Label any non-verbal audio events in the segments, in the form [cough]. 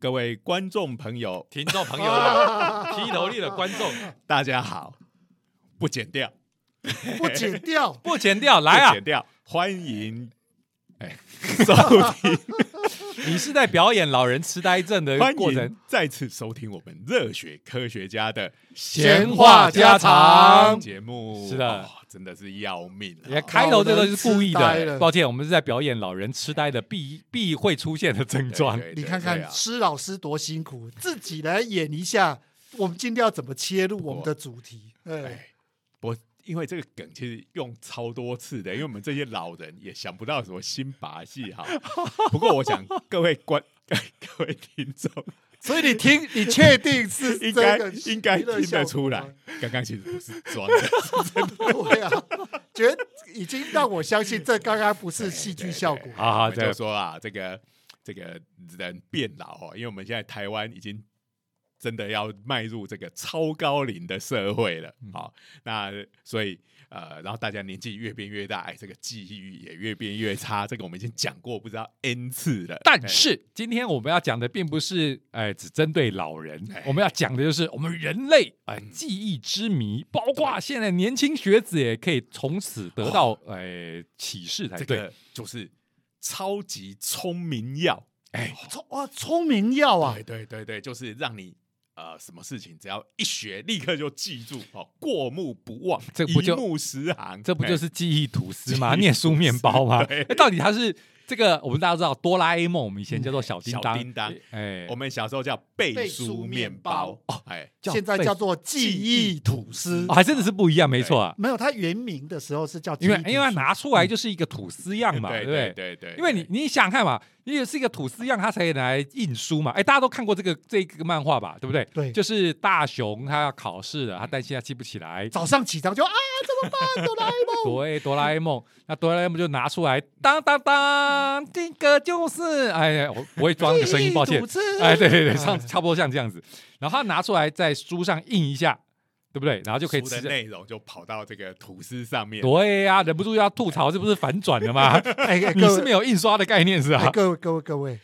各位观众朋友，听众朋友 [laughs] 的劈头力的观众，大家好，不剪掉，不剪掉，不剪掉，来啊。不！剪掉，欢迎哎收听，你是在表演老人痴呆症的过程，再次收听我们热血科学家的闲话家常节目。是的哦真的是要命啊。也开头这个是故意的，抱歉，我们是在表演老人痴呆的必必会出现的症状。你看看施老师多辛苦，自己来演一下，我们今天要怎么切入我们的主题？哎，哎，我因为这个梗其实用超多次的，因为我们这些老人也想不到什么新把戏哈。[laughs] 不过我想各位观 [laughs] 各位听众所以你听，你确定是 [laughs] 应该这个应该听得出来吗，刚刚其实不是装的。对啊，觉得已经让我相信这刚刚不是戏剧效果。好好，我们就说啊，这个这个人变老哦，因为我们现在台湾已经真的要迈入这个超高龄的社会了。嗯好、那所以呃，然后大家年纪越变越大，哎，这个记忆力也越变越差。这个我们已经讲过不知道 n 次了。哎但是今天我们要讲的并不是哎只针对老人哎，我们要讲的就是我们人类哎记忆之谜，包括现在年轻学子也可以从此得到哎启示才对。这个就是超级聪明药。哎，聪哇，聪明药啊对！对对对，就是让你。呃，什么事情只要一学，立刻就记住哦，过目不忘，这不就一目十行，这不就哎是记忆吐司吗？念书面包吗？到底他是这个？我们大家都知道哆啦 A 梦，我们以前叫做小叮当，小叮当哎，我们小时候叫背背书书面面包包哦，哎，叫现在叫做记忆吐司哦，，还真的是不一样，没错啊。没有它原名的时候是叫因为因为它拿出来就是一个吐司样嘛，对不对？对对，因为你你想想看嘛，你也是一个吐司样，它才拿来印书嘛。哎，大家都看过这个这个漫画吧，对不对？对就是大雄他要考试了，他担心他记不起来。早上起床就啊怎么办？哆啦 A 梦，对，哆啦 A 梦，那哆啦 A 梦就拿出来，当当当，这个就是，哎呀，我我会装那个声音，抱歉哎，对对对，哎像差不多像这样子，然后他拿出来在书上印一下，对不对？然后就可以吃。内容就跑到这个吐司上面。对呀、忍不住要吐槽，这不是反转了吗？[laughs] 哎，哎你是没有印刷的概念是吧？哎各位各位各位，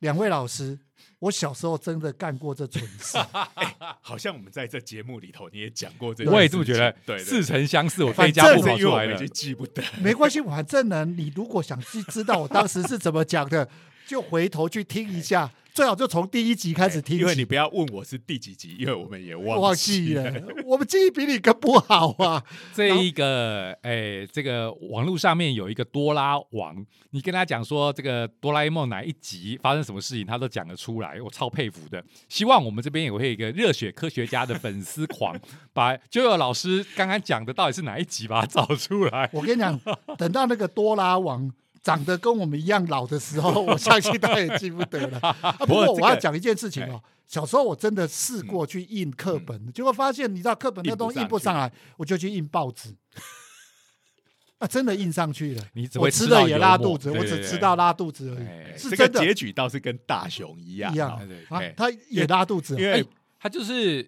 两位老师，我小时候真的干过这蠢事。[laughs] 好像我们在这节目里头你也讲过这，我也这么觉得，对，对似曾相识，我反飞家步正是跑出来了已经。记不得。没关系，反正呢，你如果想去知道我当时是怎么讲的，就回头去听一下，最好就从第一集开始听。因为你不要问我是第几集，因为我们也忘忘记记了，我们记忆比你更不好啊！[laughs] 这一个，哎，这个网络上面有一个多拉王，你跟他讲说这个哆啦 A 梦哪一集发生什么事情，他都讲得出来，我超佩服的。希望我们这边也会有一个热血科学家的粉丝狂，[laughs] 把就有老师刚刚讲的到底是哪一集，把它找出来。我跟你讲，等到那个多拉王长得跟我们一样老的时候，我相信他也记不得了。[laughs] 啊、不过我要讲一件事情哦，小时候我真的试过去印课本，结果发现你知道课本那东西印不上来，我就去印报纸。[laughs] 啊，真的印上去了。你只我会吃了也拉肚子，我只知道拉肚子而哎已，是这个真的。结局倒是跟大雄一样，一样。他也拉肚子啊，因为哎他就是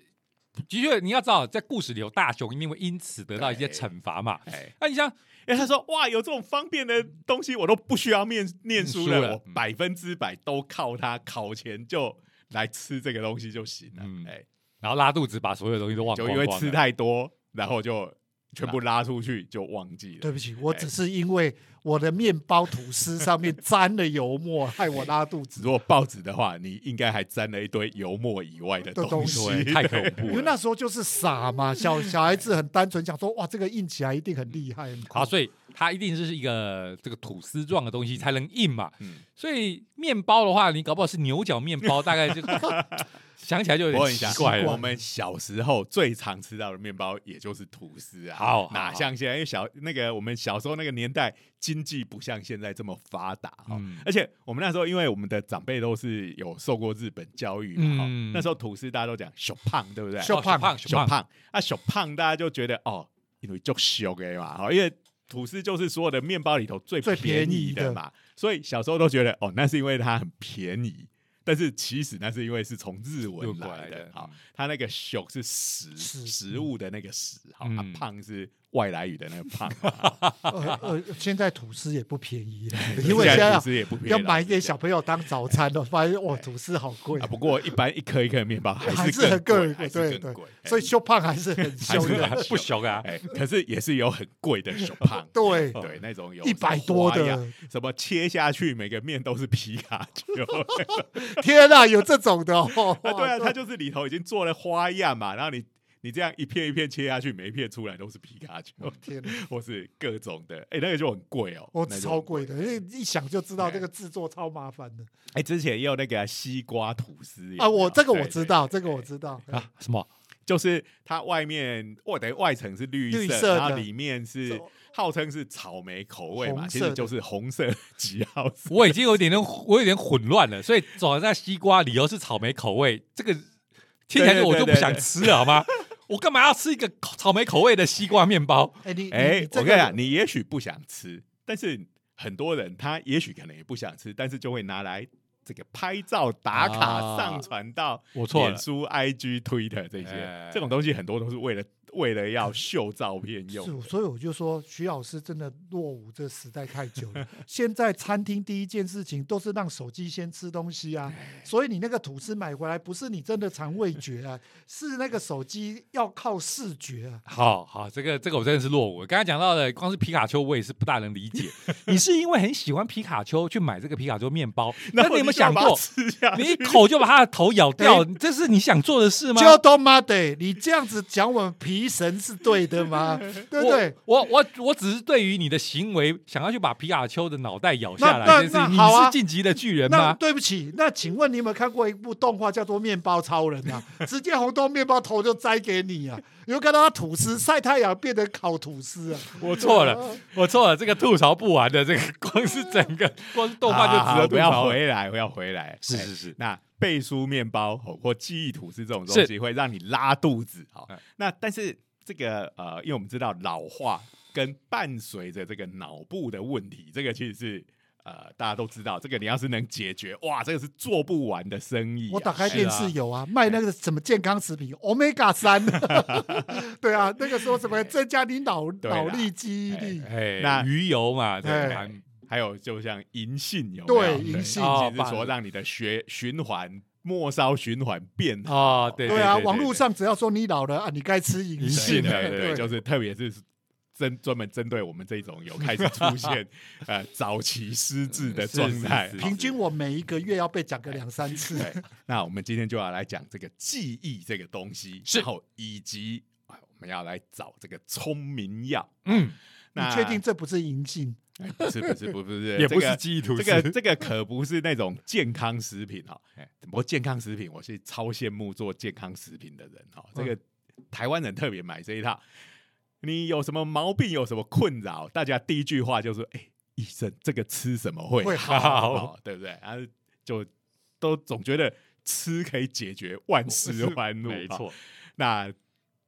的确，你要知道，在故事里有大雄一定会因此得到一些对。惩罚嘛。哎，那你像因为他说哇，有这种方便的东西，我都不需要念念书了，我百分之百都靠它考前就来吃这个东西就行了。嗯。哎，然后拉肚子，把所有东西都忘就因为吃太多，然后就全部拉出去就忘记了。对不起，我只是因为我的面包吐司上面沾了油墨，害我拉肚子。如果报纸的话，你应该还沾了一堆油墨以外的的东西 [laughs] 太恐怖因为。那时候就是傻嘛，小小孩子很单纯，想说哇，这个印起来一定很厉害。很酷好，所以它一定是一个这个吐司状的东西才能印嘛。嗯所以面包的话，你搞不好是牛角面包，大概就 [laughs] [laughs] 想起来就有点我问一下奇怪，了。我们小时候最常吃到的面包也就是吐司啊，好好哪像现在？因为小那个我们小时候那个年代，经济不像现在这么发达哈、嗯。而且我们那时候，因为我们的长辈都是有受过日本教育嘛，那时候吐司大家都讲小胖，对不对？小胖。小胖啊，小胖大家就觉得哦，因为就小的嘛，哈，因为吐司就是所有的面包里头最最便便宜的。的嘛，所以小时候都觉得哦，那是因为它很便宜。但是其实那是因为是从日日文来的好嗯，它那个“熊”是食食食物的那个“食”，好，啊嗯，胖是外来语的那个胖啊，[laughs] 呃呃，现在吐司也不便宜了，[laughs] 因为现在要吐司也不便宜要买给小朋友当早餐的，发现哇，吐司好贵。啊，，不过一般一颗一颗的面包还还是是很贵，还对对是更贵，，所以修胖还是很凶的，很 [laughs] 不熊啊，哎，可是也是有很贵的修胖，对，对，那种有一百多的，什么切下去每个面都是皮卡丘，天啊，有这种的哦，啊，对啊，它就是里头已经做了花样嘛，然后你你这样一片一片切下去，每一片出来都是皮卡丘，天哪，[laughs] 或是各种的，哎，那个就很贵哦，哦，超贵的，因为一想就知道哎 [laughs] 这个制作超麻烦的哎，之前也有那个西瓜吐司啊，我这个我知道，对这个我知道，啊，什么？就是它外面外等于外层是绿色，绿色的然后里面是走号称是草莓口味嘛，其实就是红色几号色。[laughs] 我已经有点点，我有点混乱了。所以走在西瓜，理由是草莓口味，这个听起来我就不想吃了，好吗？我干嘛要吃一个草莓口味的西瓜面包？哎，你哎、我跟你讲，你也许不想吃，但是很多人他也许可能也不想吃，但是就会拿来这个拍照打卡、啊。上传到我错了。脸书、IG、Twitter 这些、哎。这种东西，很多都是为了为了要秀照片用。是，所以我就说徐老师真的落伍这时代太久了。[laughs] 现在餐厅第一件事情都是让手机先吃东西啊，所以你那个吐司买回来不是你真的尝味觉啊，是那个手机要靠视觉啊。好好，这个这个我真的是落伍。刚才讲到的，光是皮卡丘，我也是不大能理解。[laughs] 你是因为很喜欢皮卡丘去买这个皮卡丘面包，[laughs] 那你有没有想过？你一口就把它的头咬掉？这是你想做的事吗？就都妈的，你这样子讲我们皮神是对的吗？[laughs] 对不对？我我我我只是对于你的行为，想要去把皮卡丘的脑袋咬下来那这件事情，你那好啊是晋级的巨人那吗？对不起，那请问你有没有看过一部动画叫做《面包超人》啊？[laughs] 直接红豆面包头就摘给你啊！你会看到他吐司晒太阳变成烤吐司啊！我错了，我错了，这个吐槽不完的，这个光是整个光是动画就值得吐槽要。回来，不要回来。哎是是是，那背书面包或或记忆吐司这种东西会让你拉肚子。好。嗯，那但是这个呃，因为我们知道老化跟伴随着这个脑部的问题，这个其实是。呃，大家都知道，这个你要是能解决，哇，这个是做不完的生意啊、我打开电视有啊，卖那个什么健康食品，Omega 三，[laughs] 对啊，那个说什么增加你脑脑力记忆力，哎，那鱼油嘛，对，还有就像银杏有没对银杏哦其实是说让你的血循环末梢循环变好。哦，对对啊，对网络上只要说你老了啊，你该吃银银杏 [laughs] 对对对，就是特别是针专门针对我们这种有开始出现 [laughs] 呃早期失智的状态。平均我每一个月要被讲个两三次。那我们今天就要来讲这个记忆这个东西，然后以及啊我们要来找这个聪明药。嗯，你那确定这不是银杏？哎不是不是不是不是，也不是这个记忆吐司，这个这个可不是那种健康食品哦。哎，不过健康食品我是超羡慕做健康食品的人哦。这个台湾人特别买这一套。你有什么毛病，有什么困扰，大家第一句话就是：哎，医生，这个吃什么会会好？对不对？然后就都总觉得吃可以解决万事万物。哦没错，那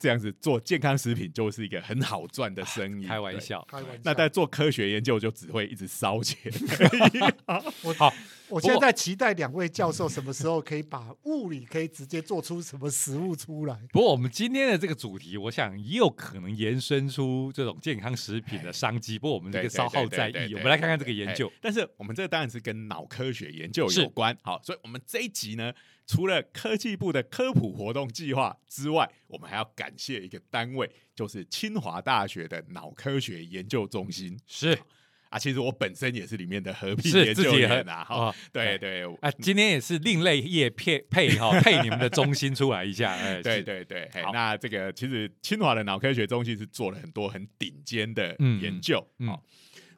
这样子做健康食品就是一个很好赚的生意。对。开玩笑，开玩笑。那在做科学研究就只会一直烧钱。[laughs] 好，我现在在期待两位教授什么时候可以把物理可以直接做出什么食物出来。不过我们今天的这个主题，我想也有可能延伸出这种健康食品的商机。不过我们这个稍后对再议，我们来看看这个研哎究。但是我们这个当然是跟脑科学研究有关。好，所以我们这一集呢，除了科技部的科普活动计划之外，我们还要感谢一个单位，就是清华大学的脑科学研究中心是啊。其实我本身也是里面的合聘是研究员啊。哈，哦对对啊，今天也是另类业配配哈 [laughs] 配你们的中心出来一下，哎，对是对对，那这个其实清华的脑科学中心是做了很多很顶尖的嗯研究。嗯好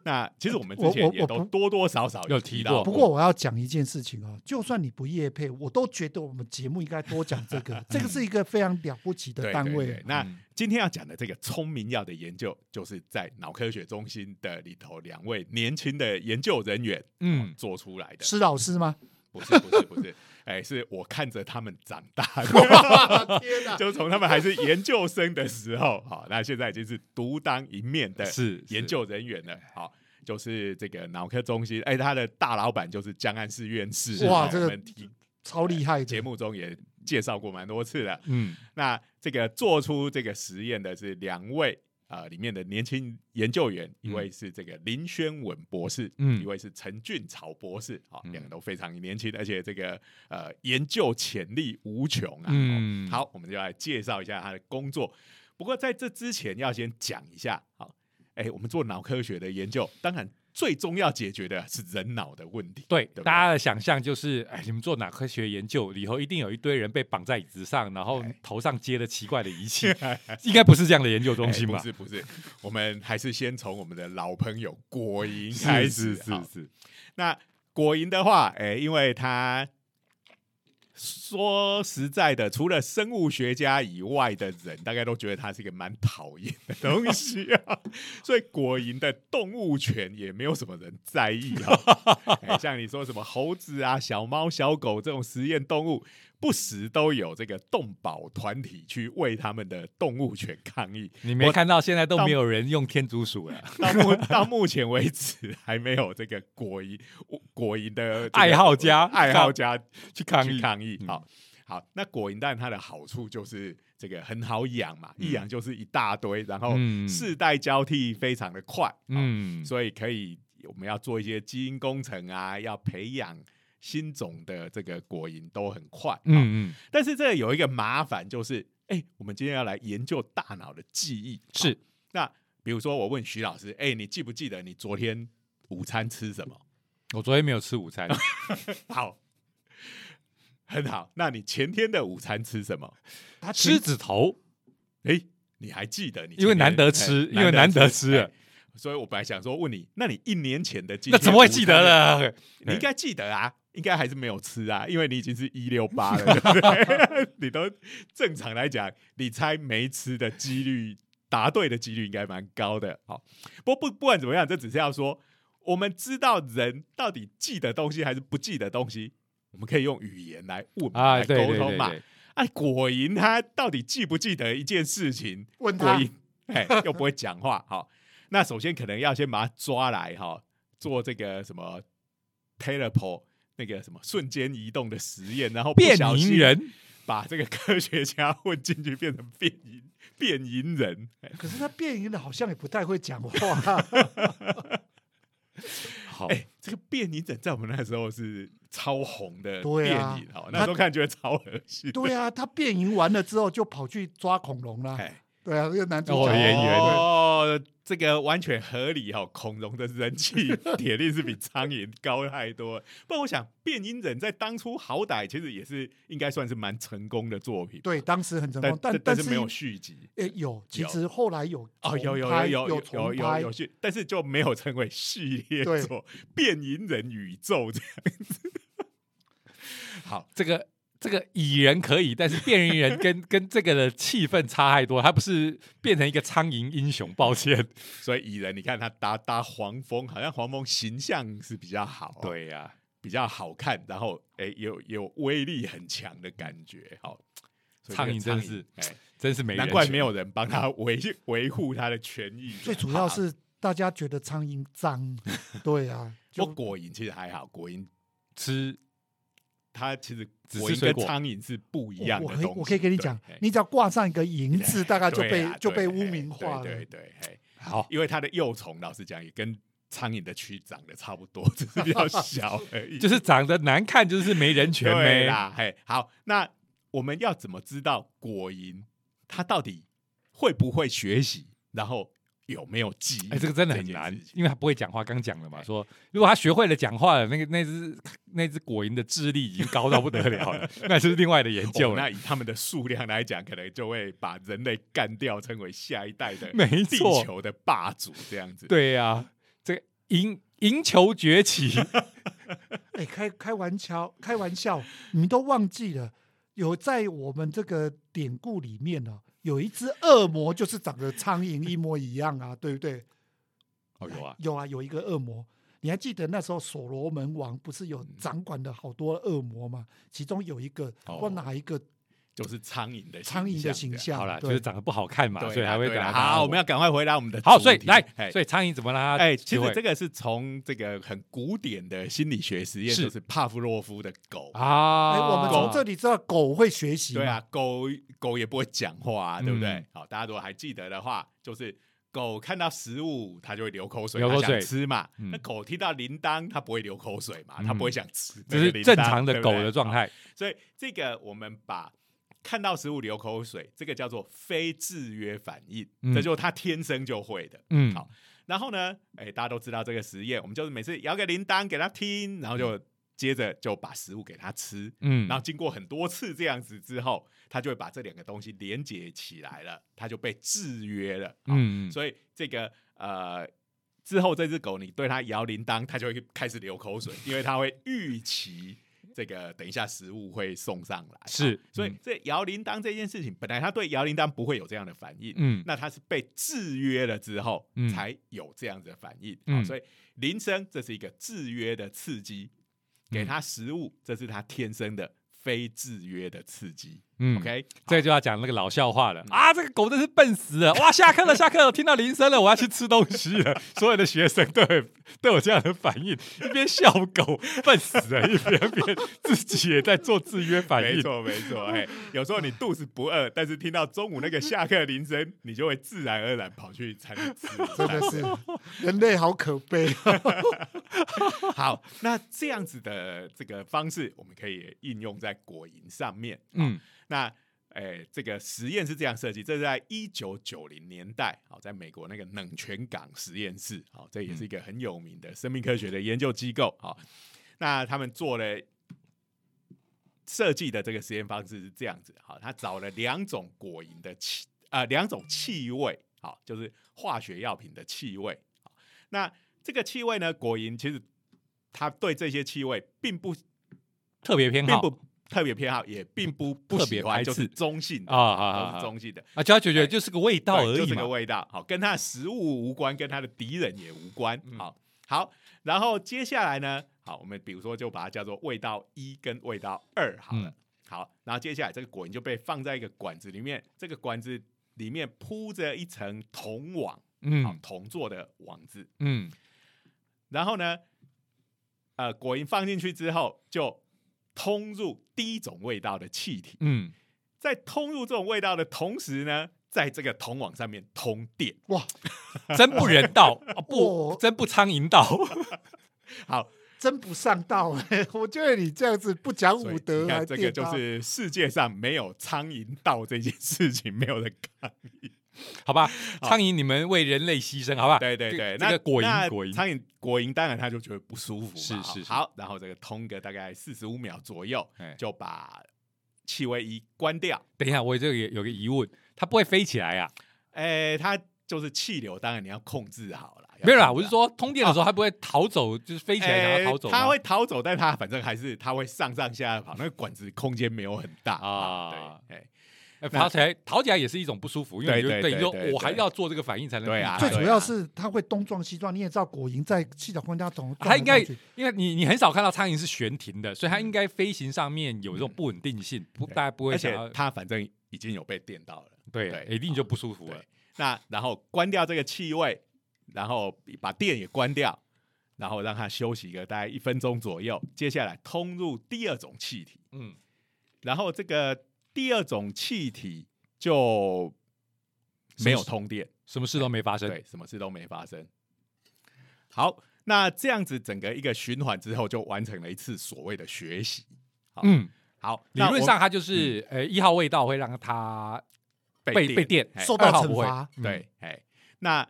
那其实我们之前也都多多少少有提到不过我要讲一件事情啊，就算你不业配，我都觉得我们节目应该多讲这个，这个是一个非常了不起的单位对对对。那嗯今天要讲的这个聪明药的研究，就是在脑科学中心的里头两位年轻的研究人员嗯，做出来的，施老师吗？不是不是不是，哎，是我看着他们长大的，[laughs] 天哪！就从他们还是研究生的时候，好，那现在已经是独当一面的是研，究人员了，好。就是这个脑科中心，哎，他的大老板就是江安市院士，哇这个超厉害的节目中也介绍过蛮多次了。嗯那这个做出这个实验的是两位呃里面的年轻研究员，一位是这个林轩文博士，嗯一位是陈俊草博士，啊、哦两个都非常年轻，而且这个呃研究潜力无穷啊。嗯哦好，我们就来介绍一下他的工作。不过在这之前，要先讲一下，好，哎，我们做脑科学的研究，当然最终要解决的是人脑的问题。对，对对大家的想象就是，哎，你们做脑科学研究，以后一定有一堆人被绑在椅子上，然后哎头上接了奇怪的仪器，[laughs] 应该不是这样的研究中心哎吧？不是不是，我们还是先从我们的老朋友果蝇是开是始。是是是，那果蝇的话，哎，因为它说实在的，除了生物学家以外的人，大概都觉得它是一个蛮讨厌的东西啊，所以果蝇的动物权也没有什么人在意啊。哎，像你说什么猴子啊、小猫、小狗这种实验动物，不时都有这个动保团体去为他们的动物权抗议。你没我看到现在都到没有人用天竺鼠了，到目到目前为止，还没有这个果蝇果蝇的这个爱好家爱好家去抗议。抗议。嗯。好好，那果蝇蛋它的好处就是这个很好养嘛，嗯。一养就是一大堆，然后嗯。世代交替非常的快，嗯，嗯，所以可以我们要做一些基因工程啊，要培养新种的这个果蝇都很快，嗯，嗯嗯，但是这有一个麻烦就是，哎，我们今天要来研究大脑的记忆，是那比如说，我问徐老师，哎、你记不记得你昨天午餐吃什么？我昨天没有吃午餐，[laughs] 好，很好。那你前天的午餐吃什么？他狮子头，哎、你还记得你？因为难得吃因为难得吃哎所以我本来想说问你，那你一年前的今天那怎么会记得午餐的？了？你应该记得啊，应该还是没有吃啊，因为你已经是一六八了，对不对？[laughs] 你都正常来讲，你猜没吃的几率，答对的几率应该蛮高的。好，不过不不管怎么样，这只是要说，我们知道人到底记得东西还是不记得东西，我们可以用语言来问嘛啊，来沟通嘛。哎，果蝇它到底记不记得一件事情？问他果蝇，哎，又不会讲话。好，那首先可能要先把它抓来哈，做这个什么 teleport 那个什么瞬间移动的实验，然后不变小心蝇人，[laughs] 把这个科学家混进去，变成变蝇变蝇人。哎可是他变异的好像也不太会讲话，[laughs] 好，哎，这个变蝇人在我们那时候是超红的对变啊那时候看觉得超恶心。对啊，他变异完了之后就跑去抓恐龙啦，哎，对啊，这个男主角哦演员哦，这个完全合理哈、哦。恐龙的人气铁定是比苍蝇高太多了。不然我想，变音人在当初好歹其实也是应该算是蛮成功的作品，对，当时很成功，但但但是没有续集。诶有，其有实后来有哦，有有有有有有有拍有续，但是就没有成为系列作，变音人宇宙这样子。好，这个这个蚁人可以，但是变异人跟 [laughs] 跟这个的气氛差太多，他不是变成一个苍蝇英雄，抱歉。[laughs] 所以蚁人，你看他搭搭黄蜂，好像黄蜂形象是比较好、哦，对呀、比较好看，然后哎、有有威力很强的感觉，好。所以这个苍蝇真是哎、真是没难怪没有人帮他维维护他的权益。最主要是大家觉得苍蝇脏，[laughs] 对啊，不就过果蝇其实还好，果蝇吃它其实只果蝇吃水果跟苍蝇是不一样的东西。我我可以我可以跟你讲对，你只要挂上一个“蝇”字，大概就对被就被污名化了。对对对，嘿好，因为它的幼虫，老实讲也跟苍蝇的蛆长得差不多，[laughs] 只是比较小而已。就是长得难看，就是没人权对呗。啦，嘿，好，那我们要怎么知道果蝇它到底会不会学习，然后有没有记忆？哎，这个真的很件难因为他不会讲话。刚讲了嘛，哎说如果他学会了讲话了，那个那只那只果蝇的智力已经高到不得了了，[laughs] 那是另外的研究哦了。那以他们的数量来讲，可能就会把人类干掉，成为下一代的 [laughs] 没地，球的霸主这样子。对呀、这个赢赢球崛起，[laughs] 哎，开开玩笑，开玩笑，你们都忘记了，有在我们这个典故里面呢、有一只恶魔，就是长得苍蝇一模一样啊，对不对？哦有啊，有啊，有一个恶魔。你还记得那时候所罗门王不是有掌管的好多恶魔吗？其中有一个，哦不知道哪一个就是苍蝇的苍蝇的形。象。好了，就是长得不好看嘛，所以还会对啦打他。好，我们要赶快回答我们的好，所以来，所以苍蝇怎么让他哎，其实这个是从这个很古典的心理学实验，就是帕夫洛夫的狗。啊？哎，我们从这里知道狗会学习。对啊，，狗狗也不会讲话、啊，对不对？嗯好，大家如果还记得的话，就是狗看到食物，它就会流口水，流口水它想吃嘛。嗯那狗听到铃铛，它不会流口水嘛，嗯它不会想吃，这是正常的狗的状。态。所以这个我们把看到食物流口水，这个叫做非制约反应，嗯这就是它天生就会的。嗯，好然后呢，哎，大家都知道这个实验，我们就是每次摇个铃铛给它听，然后就接着就把食物给它吃。嗯，然后经过很多次这样子之后，它就会把这两个东西连接起来了，它就被制约了。嗯所以这个呃之后这只狗你对它摇铃铛，它就会开始流口水，因为它会预期这个等一下食物会送上来。是好所以嗯这摇铃铛这件事情，本来他对摇铃铛不会有这样的反应，嗯那他是被制约了之后嗯才有这样子的反应。所以铃声这是一个制约的刺激，给嗯它食物这是他天生的非制约的刺激。嗯 OK，这就要讲那个老笑话嗯了啊！这个狗真是笨死了！哇，下课了，[laughs] 下课了，听到铃声了，我要去吃东西了。[laughs] 所有的学生都有都有这样的反应，一边笑狗笨死了，一边边自己也在做制约反应。没错，没错。哎，[laughs] 有时候你肚子不饿，但是听到中午那个下课铃声，你就会自然而然跑去餐厅吃。真的是人类好可悲。好，那这样子的这个方式，我们可以应用在果蝇上面。嗯那诶，这个实验是这样设计，这是在一九九零年代，好，在美国那个冷泉港实验室，好，这也是一个很有名的生命科学的研究机构，好，那他们做了设计的这个实验方式是这样子，好，他找了两种果蝇的气，呃，两种气味，好，就是化学药品的气味，好，那这个气味呢，果蝇其实它对这些气味并不特别偏好。并不特别偏好，也并不不特别喜欢，排就是斥中性的啊好好都是中性的，啊，就要觉得就是个味道而已个。味道。好，跟它的食物无关，跟它的敌人也无关。嗯好，好，然后接下来呢，好，我们比如说就把它叫做味道一跟味道二好了。嗯好，然后接下来这个果蝇就被放在一个管子里面，这个管子里面铺着一层铜网，好嗯，铜做的网子。嗯然后呢，呃，果蝇放进去之后，就通入第一种味道的气体。嗯，在通入这种味道的同时呢，在这个铜网上面通电。哇，真不人道啊！[laughs] 不，哦真不苍蝇道。[laughs] 好，真不上道哎！[laughs] 我觉得你这样子不讲武德这个就是世界上没有苍蝇道这件事情，没有人抗议。[laughs] 好吧，苍蝇你们为人类牺牲，好吧？对对对，那个果蝇果蝇，苍蝇果蝇当然他就觉得不舒服嘛。是是是好，然后这个通个大概四十五秒左右哎，就把气味仪关掉。等一下，我这个有个疑问，它不会飞起来啊？哎，它就是气流，当然你要控制好了。没有啦，我是说通电的时候，它不会逃走，就是飞起来然后逃走它会逃走，但它反正还是它会上上下下跑，那个管子空间没有很大啊啊。对，哎哎逃起来，跑起来也是一种不舒服，因为你就对对等于说对对我还要做这个反应才能对啊最主要是它会东撞西撞，你也知道果蝇在气角空间中，它应该，因为你你很少看到苍蝇是悬停的，所以它应该飞行上面有这种不稳定性，不大家不会而且想要它反正已经有被电到了。对对一定就不舒服了。，那然后关掉这个气味，然后把电也关掉，然后让它休息个大概一分钟左右。接下来通入第二种气体，嗯，然后这个第二种气体就没有通电，什么事都没发生。对，什么事都没发生。好，那这样子整个一个循环之后，就完成了一次所谓的学习。好嗯，好，理论上它就是呃一号味道会让它被被被电，哎受到惩罚。嗯对，哎，那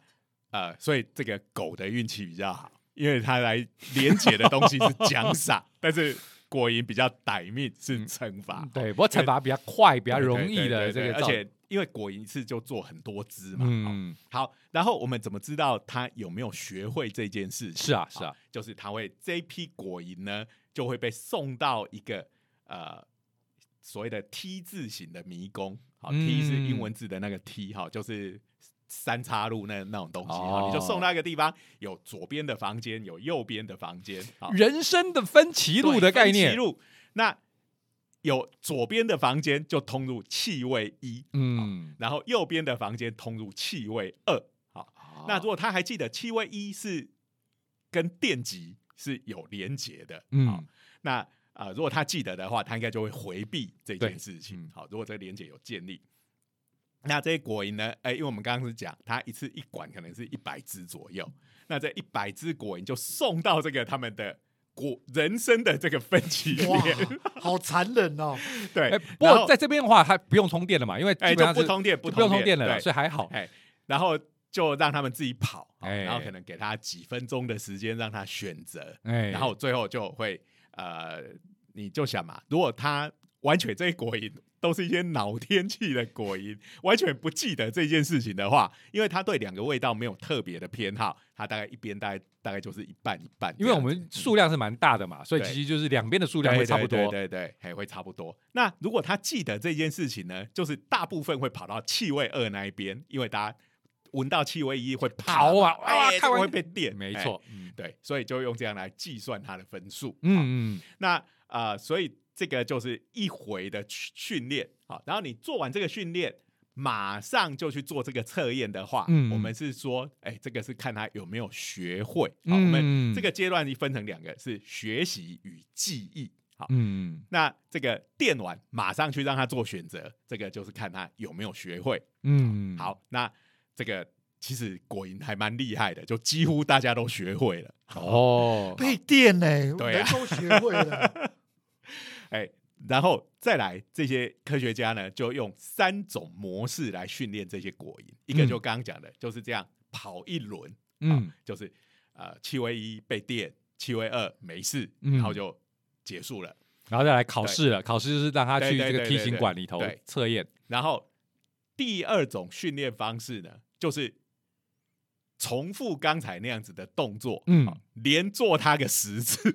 呃，所以这个狗的运气比较好，因为它来连接的东西是 [laughs] 奖赏，但是果蝇比较歹命，是惩罚。嗯对，不过惩罚比较快，比比较容易的这个，而且因为果蝇一次就做很多只嘛。好嗯，好，然后我们怎么知道它有没有学会这件事情？是啊是啊好，就是他会这一批果蝇呢，就会被送到一个呃所谓的 T 字形的迷宫。好、嗯 t 是英文字的那个 T 哈，就是三岔路那那种东西哈、哦。你就送到一个地方，有左边的房间，有右边的房间，好，人生的分歧路的概念。分歧，路。那有左边的房间就通入气味一，嗯，然后右边的房间通入气味二。好，那如果果他还记得气味一是跟电极是有连结的，嗯，那啊、呃如果他记得的话，他应该就会回避这件事情。嗯。好，如果这个连接有建立，那这些果蝇呢？哎，因为我们刚刚是讲，它一次一管可能是一百只左右，那这一百只果蝇就送到这个他们的果人生的这个分歧哇链，，好残忍哦！[laughs] 对哎，，不过在这边的话，它不用充电了嘛，因为哎不通电，就不用充电了所以还好。哎，然后就让他们自己跑，然后可能给他几分钟的时间让他选择，哎，然后最后就会呃，你就想嘛，如果他完全这一果蝇都是一些脑天气的果蝇，完全不记得这件事情的话，因为他对两个味道没有特别的偏好，他大概一边大概大概就是一半一半因为我们数量是蛮大的嘛，所以其实就是两边的数量会差不多。对对对会差不多。那如果他记得这件事情呢，就是大部分会跑到气味二那一边，因为大家闻到气味一会跑啊 [laughs] 哇看完会被电，哎没错，嗯对，所以就用这样来计算它的分数。嗯嗯，那呃，所以这个就是一回的训训练好，然后你做完这个训练，马上就去做这个测验的话，嗯我们是说，哎，这个是看他有没有学会。好，嗯我们这个阶段一分成两个，是学习与记忆。好，嗯那这个电完马上去让他做选择，这个就是看他有没有学会。嗯，好，那这个其实果蝇还蛮厉害的，就几乎大家都学会了。哦，被电呢，对都学会了。[laughs] 哎，然后再来，这些科学家呢，就用三种模式来训练这些果蝇。一个嗯就刚刚讲的，就是这样跑一轮，嗯就是呃气味一被电，气味二没事，嗯然后就结束了。然后再来考试了，考试就是让他去这个梯形馆里头对测验。然后第二种训练方式呢，就是重复刚才那样子的动作，嗯连做它个十次，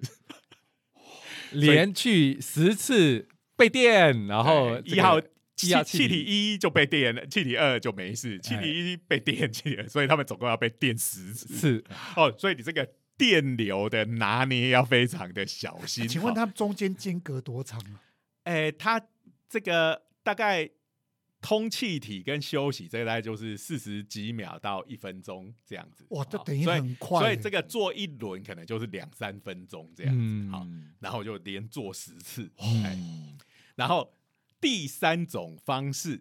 连续十次被电，然后一号气气体一就被电了，气体二就没事，气体一被电，气体二，所以他们总共要被电十次。哦，所以你这个电流的拿捏要非常的小心。请问哦，他们中间间隔多长啊？哎，他这个大概通气体跟休息，这个大概就是四十几秒到一分钟这样子。哇，这等于很快耶。所以这个做一轮可能就是两三分钟这样子。嗯好，然后就连做十次。哎，嗯然后第三种方式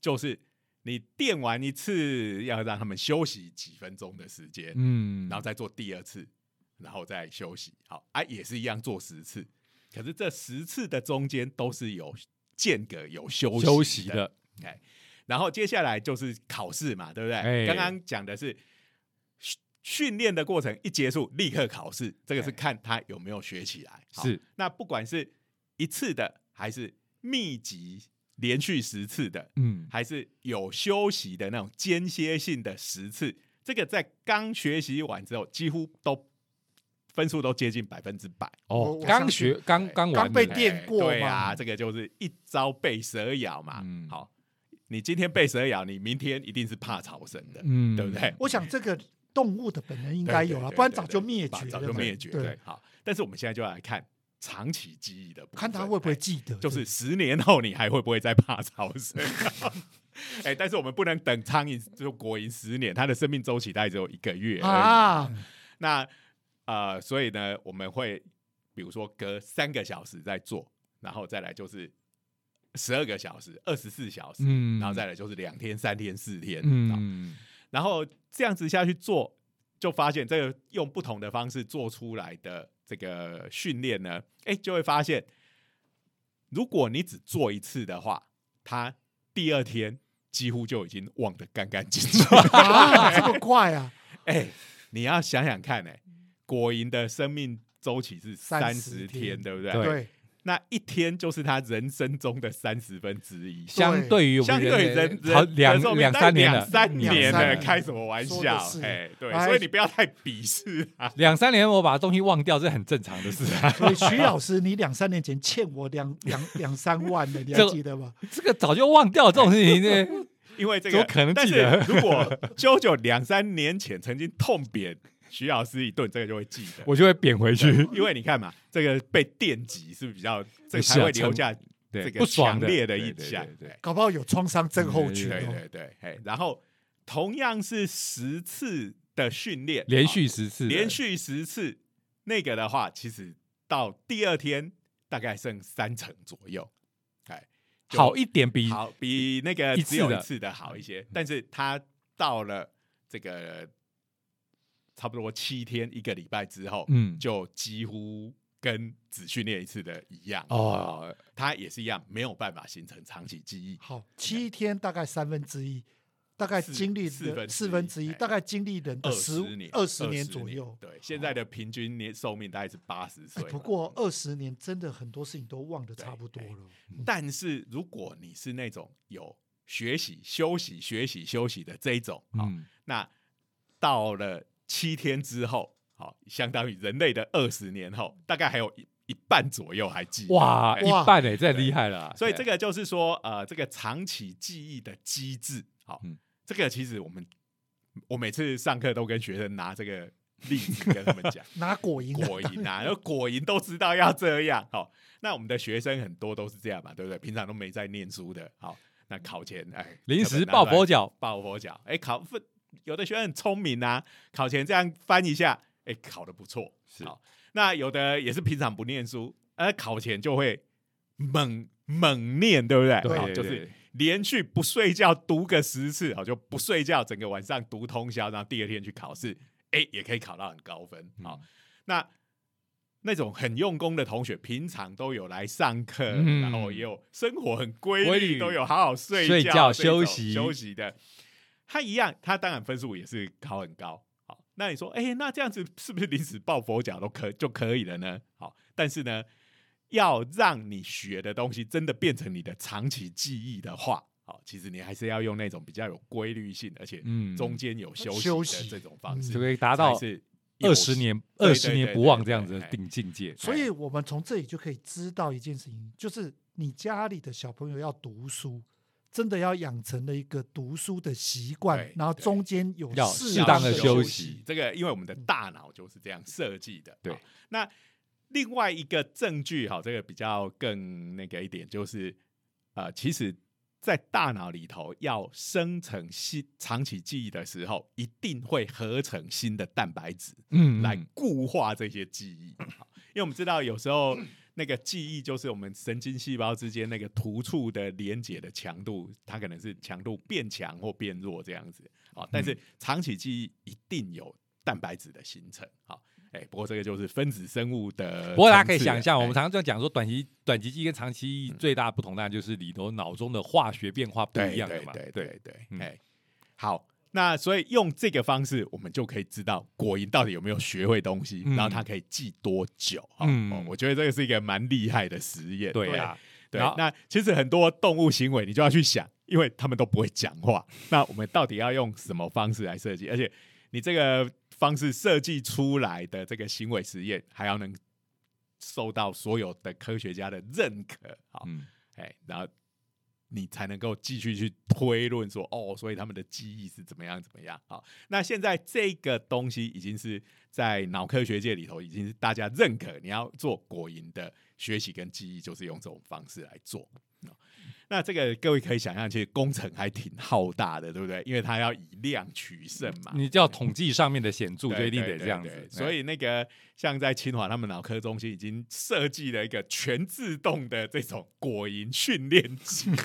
就是你电完一次，要让他们休息几分钟的时间，嗯，然后再做第二次，然后再休息。好啊，也是一样做十次，可是这十次的中间都是有间隔、有休息休息的。的，哎，然后接下来就是考试嘛，对不对？哎刚刚讲的是训训练的过程一结束立刻考试，这个是哎看他有没有学起来。好是那不管是一次的还是密集连续十次的，嗯还是有休息的那种间歇性的十次，这个在刚学习完之后，几乎都分数都接近百分之百。我哦，刚学刚刚刚被电过哎对啊，嘛这个就是一朝被蛇咬嘛。嗯好，你今天被蛇咬，你明天一定是怕草绳的，嗯对不对？我想这个动物的本能应应该有了，不然早就灭绝了，早就灭绝。对对，，好，但是我们现在就来看长期记忆的，看他会不会哎记得，就是十年后你还会不会再怕草绳？[laughs] 哎，但是我们不能等苍蝇就果蝇十年，它的生命周期大概只有一个月。啊，那呃，所以呢，我们会比如说隔三个小时再做，然后再来就是十二个小时、二十四小时，嗯然后再来就是两天、三天、四天，嗯然后这样子下去做，就发现这个用不同的方式做出来的这个训练呢，哎，就会发现，如果你只做一次的话，它第二天几乎就已经忘得干干净净。[laughs] 啊，这么快啊！[laughs] 哎，你要想想看，哎，果蝇的生命周期是三十天天，对不对？对对，那一天就是他人生中的三十分之一。相对于我相对人好人两两三年了，两三年了，两三年开什么玩笑哎，对，哎所以你不要太鄙视啊。两三年我把东西忘掉，这很正常的事啊。[laughs] 所以徐老师，你两三年前欠我两 [laughs] 两两三万的，你还记得吗？这个早就忘掉这种事情，呢 [laughs] 因为这个怎么可能但是记得如果啾啾两三年前曾经痛扁徐老师一顿，这个就会记得。我就会扁回去。因为你看嘛，这个被电击是不是比较，这个会留下对这个不爽的强烈的印象对。对搞不好有创伤症候群对哦。对对，哎，然后同样是十次的训练，连啊续十次的，连续十次，那个的话，其实到第二天大概剩三成左右。哎，好一点比好比那个一只有一次的好一些，但是他到了这个差不多七天一个礼拜之后，嗯。就几乎跟只训练一次的一样。哦，它也是一样没有办法形成长期记忆。好，七天大概三分之一，大概四经历四分之一四分之一，哎。大概经历人的二十十年，二十年左右。对，现在的平均年寿命大概是八十岁不过二十年真的很多事情都忘得差不多了。但是如果你是那种有学习、休息、学习、休息的这一种，好、嗯那到了七天之后，好、相当于人类的二十年后，大概还有一一半左右还记得。哇，哎一半哎，这厉害了啊。所以这个个就是说，呃，这个长期记忆的机制，好、嗯这个其实我们我每次上课都跟学生拿这个例子跟他们讲。[laughs] 拿果蝇的果蝇啊，然后果蝇都知道要这样，好，那我们的学生很多都是这样嘛，对不对？平常都没在念书的，好，那考前哎，临时抱佛脚，抱佛脚，哎，考分有的学生很聪明啊，考前这样翻一下，哎，考的不错，是好，那有的也是平常不念书，呃，考前就会猛猛念，对不对？对好就是连续不睡觉读个十次，好，就不睡觉，整个晚上读通宵，然后第二天去考试，哎，也可以考到很高分，好。嗯那那种很用功的同学，平常都有来上课，嗯然后也有生活很规律，都有好好睡睡觉休息休息的。他一样，他当然分数也是考很高。好，那你说，哎、那这样子是不是临时抱佛脚都可就可以了呢？好，但是呢，要让你学的东西真的变成你的长期记忆的话，好，其实你还是要用那种比较有规律性，而且嗯中间有休休息的这种方式，就可以达到是二十年二十年不忘这样子的顶境界。所以我们从这里就可以知道一件事情，就是你家里的小朋友要读书，真的要养成了一个读书的习惯，然后中间有要适适当的的休息息。这个因为我们的大脑就是这样设计的。对那另外一个证据，哈，这个比较更那个一点，就是呃，其实，在大脑里头要生成新长期记忆的时候，一定会合成新的蛋白质嗯来固化这些记忆。因为我们知道有时候。那个记忆就是我们神经细胞之间那个突触的连接的强度，它可能是强度变强或变弱这样子啊。但是长期记忆一定有蛋白质的形成，好，哎，不过这个就是分子生物的。不过大家可以想象，我们哎常常就讲说，短期短期记忆跟长期记忆最大的不同，当然就是里头脑中的化学变化不一样的嘛。对对对对，嗯哎，好，那所以用这个方式，我们就可以知道果蝇到底有没有学会东西，嗯然后它可以记多久。哈嗯哦我觉得这个是一个蛮厉害的实验。对啊，对那其实很多动物行为，你就要去想，因为他们都不会讲话，[laughs] 那我们到底要用什么方式来设计？而且你这个方式设计出来的这个行为实验，还要能受到所有的科学家的认可，好，嗯，哎，然后你才能够继续去推论说，哦，所以他们的记忆是怎么样怎么样。好，那现在这个东西已经是在脑科学界里头已经是大家认可，你要做果蝇的学习跟记忆，就是用这种方式来做。哦 [laughs] 那这个各位可以想象，其实工程还挺浩大的，对不对？因为它要以量取胜嘛。你叫统计上面的显著，[laughs] 就对一定得这样子对。所以那个像在清华他们脑科中心已经设计了一个全自动的这种果蝇训练机。[laughs]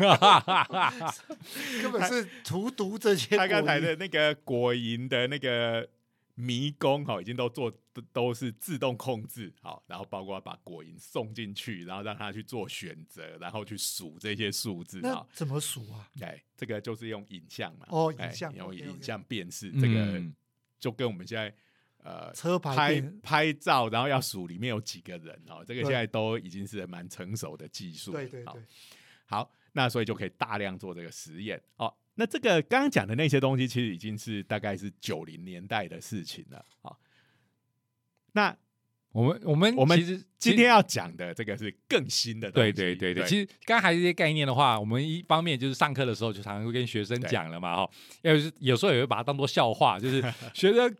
根本是荼毒这些他刚才的那个果蝇的那个迷宫哈，已经都做都都是自动控制好，然后包括把果蝇送进去，然后让它去做选择，然后去数这些数字那啊。怎么数啊？哎，这个就是用影像嘛，哦哎影像用影像辨识，这个嗯就跟我们现在呃车牌拍拍照，然后要数里面有几个人哦，这个现在都已经是蛮成熟的技术。好对对对，好，那所以就可以大量做这个实验哦。那这个刚刚讲的那些东西，其实已经是大概是九零年代的事情了。好，那我们我们我们其实今天要讲的这个是更新的东西。对对对其实刚刚还有一些概念的话，我们一方面就是上课的时候就常常会跟学生讲了嘛，哈，有时有时候也会把它当做笑话，就是学生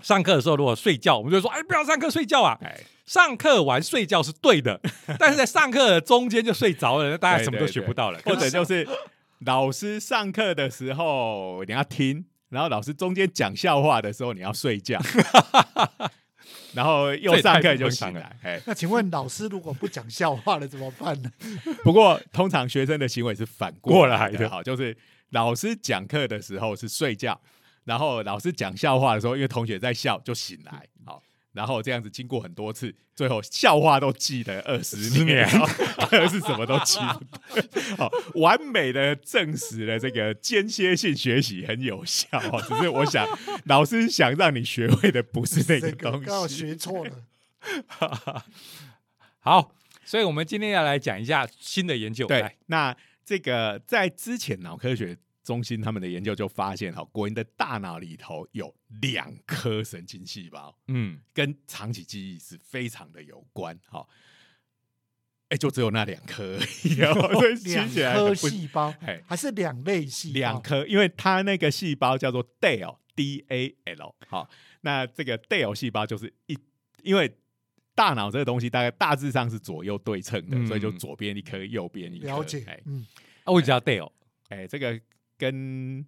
上课的时候如果睡觉，我们就说，哎，不要上课睡觉啊，哎，上课完睡觉是对的，[laughs] 但是在上课的中间就睡着了，那大家什么都学不到了，或者就是 [laughs] 老师上课的时候你要听，然后老师中间讲笑话的时候你要睡觉。[laughs] 然后又上课就醒来，哎，那请问老师如果不讲笑话了怎么办呢？[laughs] 不过通常学生的行为是反过来来的 [laughs] 好，就是老师讲课的时候是睡觉，然后老师讲笑话的时候，因为同学在笑就醒来，好。然后这样子经过很多次，最后笑话都记得二十年，年然后课是什么都记不得，好，完美的证实了这个间歇性学习很有效。哦只是我想，老师想让你学会的不是那个这个东刚好西。学错了。好，所以我们今天要来讲一下新的研究。对，那这个在之前脑科学中心他们的研究就发现，哈，国人的大脑里头有两颗神经细胞，嗯，跟长期记忆是非常的有关。哈，哎，就只有那两颗 [laughs] 两颗细胞哎还是两类细胞？两颗，因为它那个细胞叫做 DAL D A L，好，那这个 DAL 细胞就是一，因为大脑这个东西大概大致上是左右对称的，嗯所以就左边一颗，右边一颗。了解哎，嗯，啊，我只要 Dale，哎，这个跟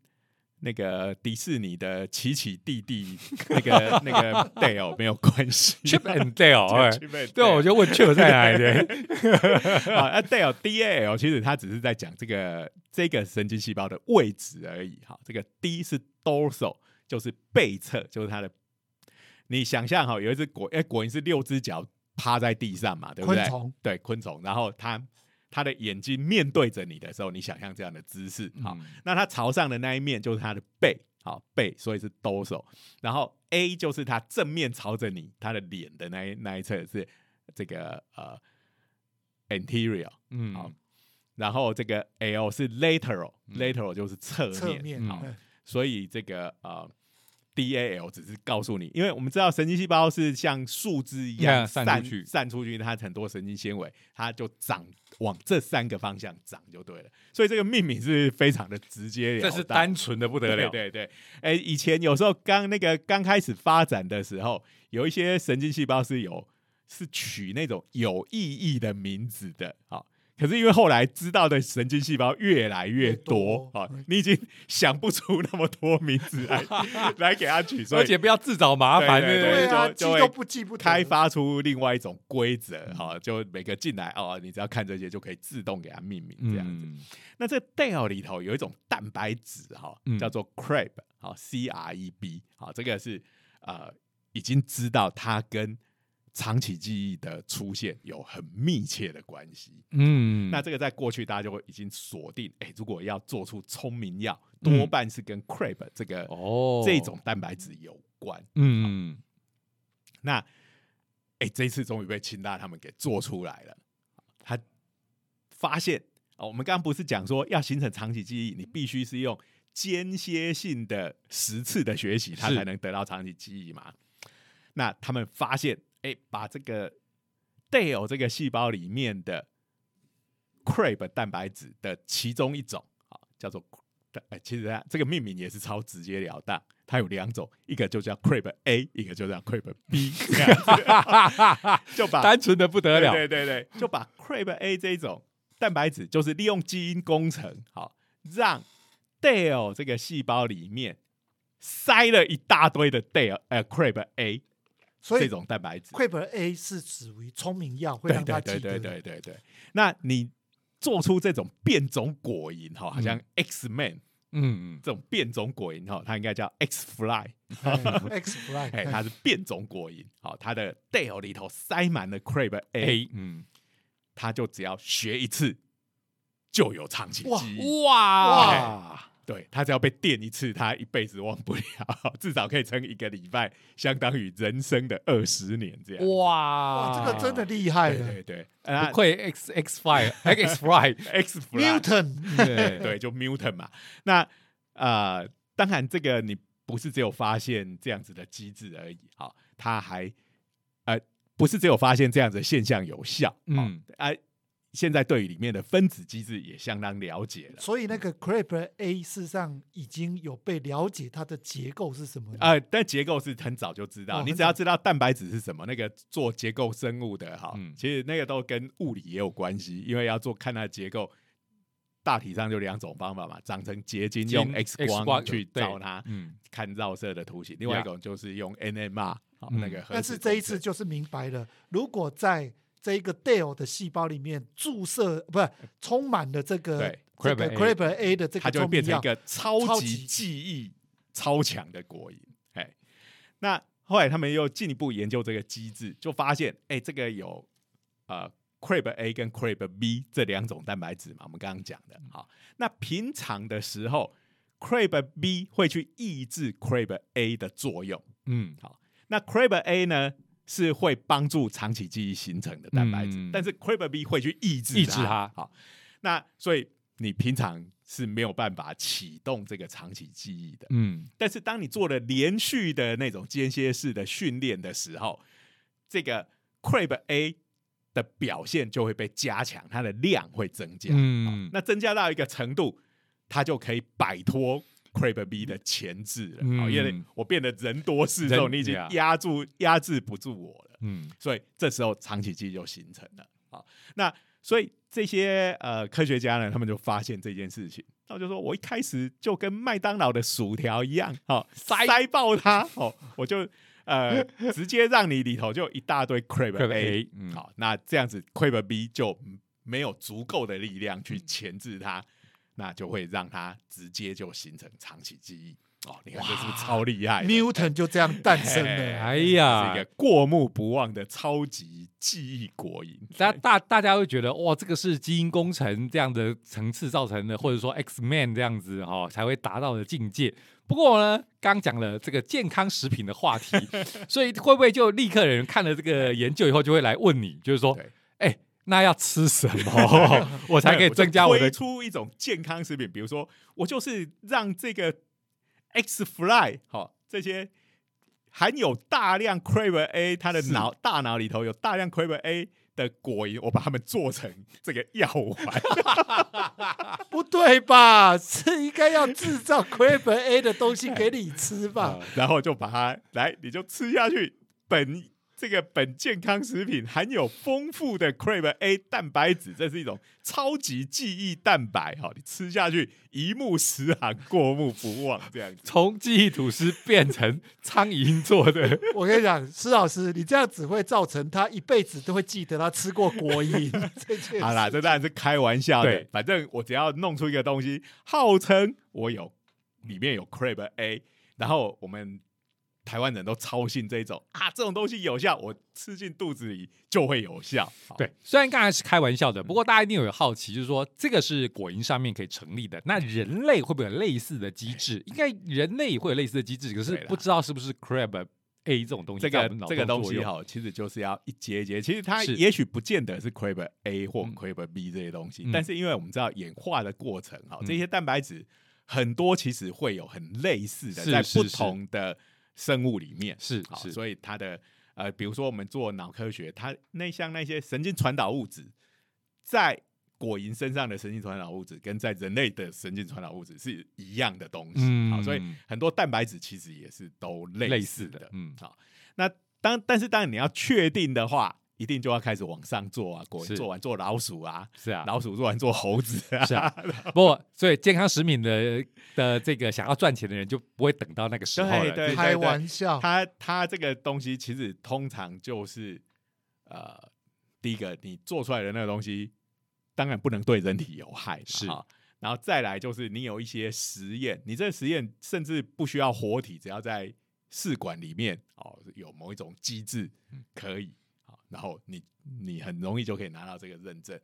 那个迪士尼的奇奇弟弟那个 [laughs] 那个 Dale 没有关系。Chip and Dale，哎，[laughs] Chip and 对，我 Dale 就问 Chip 在哪里的？[laughs] 啊，那 Dale D A L 其实他只是在讲这个这个神经细胞的位置而已。哈，这个 D 是 dorsal，就是背侧，就是它的。你想象哈，有一只果，哎、果蝇是六只脚趴在地上嘛，对不对昆？虫对，昆虫。然后它它的眼睛面对着你的时候，你想象这样的姿势，好，嗯那他朝上的那一面就是他的背，好背，所以是 dorsal。然后 A 就是他正面朝着你，他的脸的那一那一侧是这个呃 anterior，嗯，好。然后这个 L 是 lateral，lateral、就是侧面，侧面好，嗯所以这个呃 DAL 只是告诉你，因为我们知道神经细胞是像树枝一样嗯散去散出去，它很多神经纤维，它就长往这三个方向长就对了。所以这个命名是非常的直接，这是单纯的不得了。对对对，哎，以前有时候刚那个刚开始发展的时候，有一些神经细胞是有是取那种有意义的名字的，好。可是因为后来知道的神经细胞越来越越多啊你已经想不出那么多名字来 [laughs] 来给它取，所以而且不要自找麻烦，对对对记都不记不得。开发出另外一种规则哈，就每个进来哦，你只要看这些就可以自动给它命名这样子。嗯。那这 DAL 里头有一种蛋白质哈嗯，叫做 CREB，好 C R E B，好，这个是呃已经知道它跟长期记忆的出现有很密切的关系。嗯，那这个在过去大家就会已经锁定，哎，如果要做出聪明药，嗯多半是跟 CREB 这个、哦这种蛋白质有关。嗯那哎，这一次终于被清大他们给做出来了。他发现哦，我们刚刚不是讲说要形成长期记忆，你必须是用间歇性的十次的学习，它才能得到长期记忆嘛。那他们发现，哎，把这个 DAL 这个细胞里面的 CREB 蛋白质的其中一种啊，叫做哎，其实它这个命名也是超直截了当，它有两种，一个就叫 CREB A，一个就叫 CREB B，[laughs] 这样子 [laughs] 就把单纯的不得了。对对对对，就把 CREB A 这一种蛋白质，就是利用基因工程，好让 DAL 这个细胞里面塞了一大堆的 DAL 呃 CREB A 这所以种蛋白质。溃本 A 是属于聪明药，会对让他对对记得。对对对对，那你做出这种变种果蝇哈，好像嗯 X Man 嗯，这种变种果蝇哈，它应该叫 X Fly，[laughs] 哎 [laughs] X fly，哎，它是变种果蝇，好，它的 DAL 里头塞满了 CREB A，A，嗯，它就只要学一次就有长期记忆。哇，对他只要被电一次，他一辈子忘不了，[laughs] 至少可以撑一个礼拜，相当于人生的二十年这样。哇，哇，这个真的厉害了。对对不愧 X X Fly [laughs] X Fly Newton，对。对，就 mutant 嘛。那呃，当然这个你不是只有发现这样子的机制而已，好，他还呃不是只有发现这样子的现象有效，嗯嗯。啊，现在对于里面的分子机制也相当了解了。所以那个 CREB A 事实上已经有被了解它的结构是什么。呃，但结构是很早就知道，哦你只要知道蛋白质是什么，那个做结构生物的哈，嗯。其实那个都跟物理也有关系，因为要做看它的结构，大体上就两种方法嘛，长成结晶用 X 光光去照它，嗯，看绕射的图形，另外一种就是用 NMR 那个但是这一次就是明白了，如果在这一个 Dale 的细胞里面注射，不是充满了这个对这个 Crab Crab A 的这个它就变成一个超级记忆超强的果蝇。哎，那后来他们又进一步研究这个机制，就发现，哎，这个有呃 Crab A 跟 Crab B 这两种蛋白质嘛，我们刚刚讲的。好，那平常的时候，Crab B 会去抑制 Crab A 的作用。嗯好那 Crab A 呢是会帮助长期记忆形成的蛋白质，嗯。但是 Crab B 会去抑制抑制它。好，那所以你平常是没有办法启动这个长期记忆的。嗯。但是当你做了连续的那种间歇式的训练的时候，这个 Crab A 的表现就会被加强，它的量会增加。嗯。那增加到一个程度，它就可以摆脱 Crab B 的前置了。嗯。因为我变得人多势众，你已经压住压制不住我了，嗯。所以这时候长期记忆就形成了。好，那所以这些呃科学家呢，他们就发现这件事情。他们就说：“我一开始就跟麦当劳的薯条一样，哦，塞。塞爆它，哦，我就呃 [laughs] 直接让你里头就有一大堆 crab Crab A，A，嗯。好，那这样子 crab B 就没有足够的力量去钳制它，那就会让它直接就形成长期记忆。哦，你看这是不是超厉害的？Mutant 就这样诞生哎了。哎呀是一个过目不忘的超级记忆果蝇。大大大家会觉得哇，这个是基因工程这样的层次造成的，或者说 X Man 这样子哈、哦、才会达到的境界。不过呢，刚讲了这个健康食品的话题，[laughs] 所以会不会就立刻有人看了这个研究以后就会来问你，就是说，对哎，那要吃什么 [laughs] 我才可以增加我的推出一种健康食品，比如说，我就是让这个 X Fly 好、这些含有大量 Crab A，它的脑大脑里头有大量 Crab A 的果蝇，我把它们做成这个药丸。[laughs] 不对吧？是应该要制造 Crab A 的东西给你吃吧？然后就把它来，你就吃下去。本这个本健康食品含有丰富的 Crab A 蛋白质，这是一种超级记忆蛋白。哈，你吃下去一目十行，过目不忘，这样子。从记忆吐司变成苍蝇做的，[laughs] 我跟你讲，施老师，你这样只会造成他一辈子都会记得他吃过国营 [laughs] 这件事。好啦，这当然是开玩笑的。反正我只要弄出一个东西，号称我有里面有 Crab A，然后我们台湾人都超信这种啊，这种东西有效，我吃进肚子里就会有效。好。对，虽然刚才是开玩笑的，不过大家一定有好奇，就是说这个是果蝇上面可以成立的，那人类会不会有类似的机制？[laughs] 应该人类会有类似的机制，可是不知道是不是 Crab A 这种东西这个这个东西哈，其实就是要一节一节。其实它也许不见得是 Crab A 或嗯。Crab B 这些东西，嗯。但是因为我们知道演化的过程哈，嗯。这些蛋白质很多其实会有很类似的，在不同的生物里面，是好所以它的呃，比如说我们做脑科学，它那像那些神经传导物质，在果蝇身上的神经传导物质跟在人类的神经传导物质是一样的东西，嗯。好，所以很多蛋白质其实也是都类类似的，似的，嗯，好，那当但是当然你要确定的话，一定就要开始往上做啊，果做完做老鼠啊，是啊，老鼠做完做猴子啊，是啊，[laughs] 不过所以健康食品的的这个想要赚钱的人就不会等到那个时候了，对对开玩笑，他他这个东西其实通常就是呃，第一个你做出来的那个东西，当然不能对人体有害，是啊然后再来就是。你有一些实验，你这个实验甚至不需要活体，只要在试管里面哦有某一种机制可以好，然后你你很容易就可以拿到这个认证。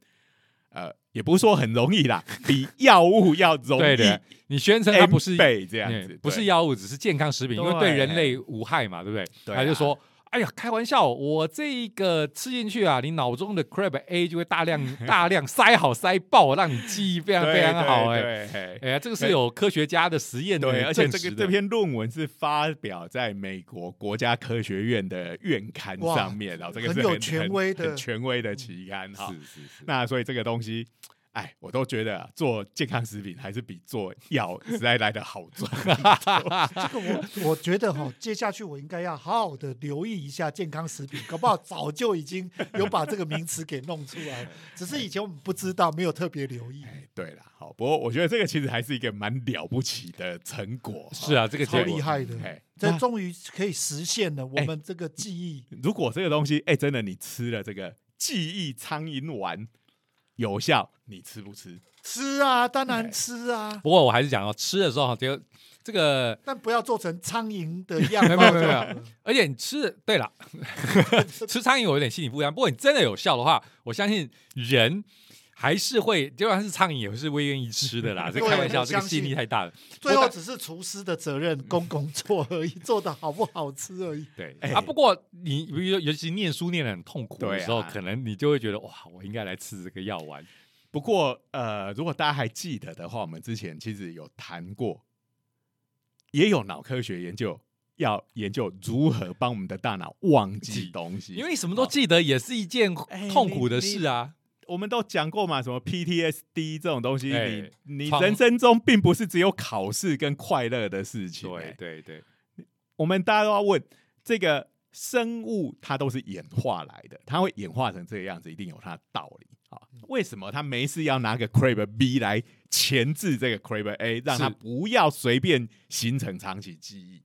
呃，也不是说很容易啦，[laughs] 比药物要容易对的，你宣称它不是被这样子，嗯不是药物，只是健康食品，因为对对人类无害嘛，对不对？他就说。哎呀，开玩笑，我这个吃进去啊，你脑中的 Crab A 就会大量 [laughs] 大量塞好塞爆，让你记忆非常非常好。哎，对对。哎呀，这个是有科学家的实验的对，而且这个这篇论文是发表在美国国家科学院的院刊上面，然后这个是很有权威的。很很权威的期刊哈。是是是，那所以这个东西，哎，我都觉得、啊、做健康食品还是比做药实在来的好赚。[laughs] 这个我我觉得哈，接下去我应该要好好的留意一下健康食品，搞不好早就已经有把这个名词给弄出来了，只是以前我们不知道，没有特别留意。哎，对了，好，不过我觉得这个其实还是一个蛮了不起的成果。是啊，这个超结果厉害的哎，这终于可以实现了我们这个记忆。如果这个东西，哎，真的你吃了这个记忆苍蝇丸有效，你吃不吃？吃啊，当然吃啊，不过我还是讲哦，吃的时候哈，就这个，但不要做成苍蝇的 [laughs] 样没有没有没有。而且你吃，对了，[laughs] 吃苍蝇我有点心理负担。不过你真的有效的话，我相信人还是会，就算是苍蝇也是会愿意吃的啦。[laughs] 这对开玩笑，这个吸引力太大了。最后只是厨师的责任，公公做而已，做的好不好吃而已。[laughs] 哎对啊，不过你比如说，尤其念书念的很痛苦的时候，可能你就会觉得哇，我应该来吃这个药丸。不过，呃，如果大家还记得的话，我们之前其实有谈过，也有脑科学研究要研究如何帮我们的大脑忘记记东西，因为什么都记得，也是一件哎痛苦的事啊。我们都讲过嘛，什么 PTSD 这种东西，哎你你人生中并不是只有考试跟快乐的事情、对哎对对，我们大家都要问，这个生物它都是演化来的，它会演化成这个样子，一定有它的道理啊。为什么它没事要拿个 Crab B 来钳制这个 Crab A，让它不要随便形成长期记忆？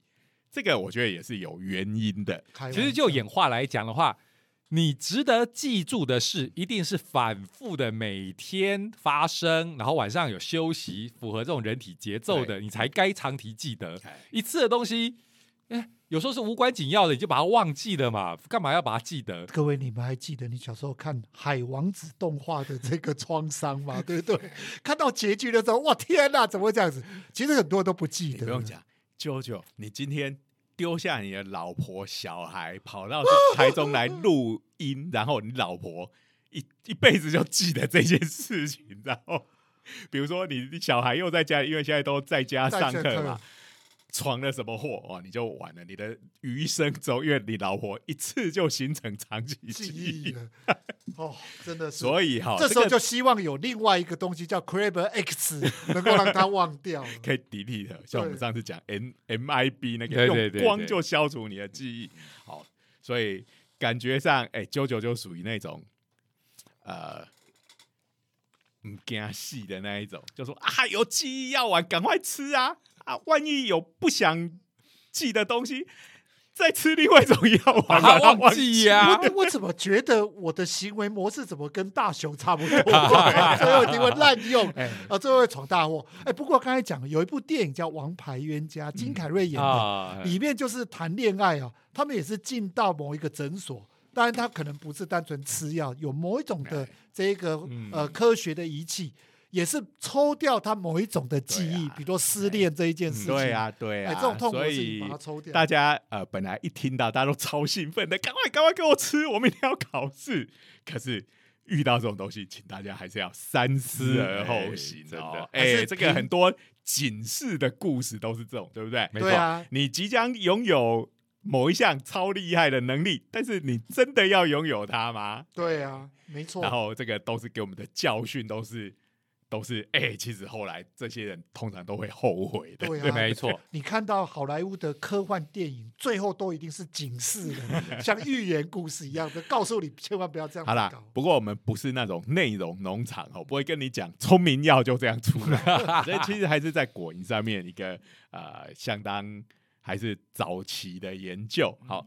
这个我觉得也是有原因的。其实就演化来讲的话，你值得记住的事，一定是反复的每天发生，然后晚上有休息，符合这种人体节奏的，你才该长期记得。哎一次的东西，哎，有时候是无关紧要的，你就把它忘记了嘛，干嘛要把它记得？各位，你们还记得你小时候看《海王子》动画的这个创伤吗？[laughs] 对不对？看到结局的时候，哇，天哪，怎么会这样子？其实很多人都不记得，不用讲，舅舅，你今天丢下你的老婆小孩，跑到台中来录音，然后你老婆一 [laughs] 一辈子就记得这件事情，然后比如说你小孩又在家，因为现在都在家上课嘛。闯了什么祸哦，你就完了。你的余生中，因为你老婆一次就形成长期记记忆忆，了。[laughs] 哦，真的是。所以哈，这时候就希望有另外一个东西叫 Crab X，[laughs] 能够让他忘掉。可以 delete，像我们上次讲 N M I B 那个用光就消除你的记忆。好，所以感觉上，哎、九九就属于那种呃，唔惊死的那一种，就说啊，有记忆要玩，赶快吃啊啊！万一有不想记的东西，再吃另外一种药丸，把它它忘记呀、我我怎么觉得我的行为模式怎么跟大雄差不多？[laughs] 最后一定会滥用，哎啊，最后会闯大祸。哎，不过刚才讲有一部电影叫《王牌冤家》，金凯瑞演的，啊，里面就是谈恋爱啊，他们也是进到某一个诊所，当然他可能不是单纯吃药，有某一种的这个嗯呃科学的仪器，也是抽掉他某一种的记忆，啊比如说失恋这一件事情。对啊，对哎，啊，这种痛苦所以把它抽掉。大家呃本来一听到大家都超兴奋的，赶快赶快给我吃，我明天要考试。可是遇到这种东西，请大家还是要三思而后行哎哦。真的还是哎，这个很多警示的故事都是这种，对不对？没错，啊，你即将拥有某一项超厉害的能力，但是你真的要拥有它吗？对啊，没错。然后这个都是给我们的教训，都是都是哎、其实后来这些人通常都会后悔的。对啊，没错。你看到好莱坞的科幻电影，最后都一定是警示的，[laughs] 像寓言故事一样的，告诉你千万不要这样子好啦。，不过我们不是那种内容农场哦，不会跟你讲聪明药就这样出来，[laughs] 所以其实还是在果蝇上面一个呃相当还是早期的研究。好，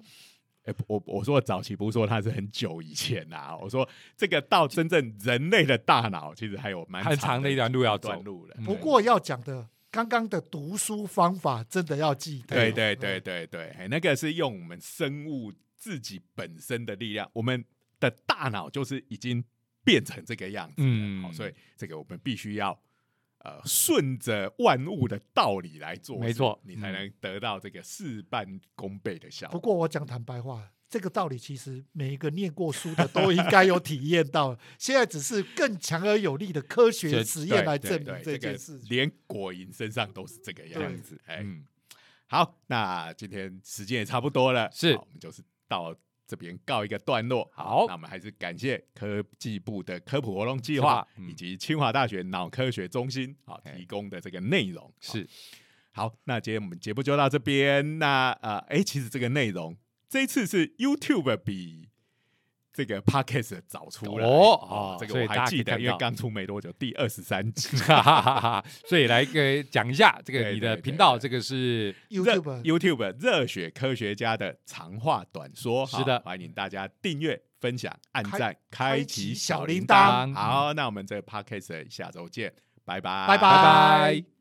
哎、我我说的早期不是说它是很久以前呐、我说这个到真正人类的大脑，其实还有蛮很长的一段路要走段路的。嗯不过要讲的，刚刚的读书方法真的要记得。对对对对对，哎那个是用我们生物自己本身的力量，我们的大脑就是已经变成这个样子了，嗯好，所以这个我们必须要呃顺着万物的道理来做，没错你才能得到这个事半功倍的效果不。过我讲坦白话，这个道理其实每一个念过书的都应该有体验到，现在只是更强而有力的科学实验来证明，这件事情。连果蝇身上都是这个样子，哎，嗯，好，那今天时间也差不多了，是我们就是到这边告一个段落。好那我们还是感谢科技部的科普活动计划嗯以及清华大学脑科学中心啊哎提供的这个内容。是好，那今天我们节目就到这边。那呃，哎，其实这个内容这一次是 YouTube 比这个 Podcast 找出来。哦这个我还记得，因为刚出没多久，第二十三集。哈哈哈哈，所以来个讲一下这个你的频道，对。这个是 YouTube YouTube 热血科学家的长话短说，是的。好欢迎大家订阅、分享、按开赞、开开启启小小铃铃铛。好，那我们这个 Podcast 下周见，拜拜，拜。拜拜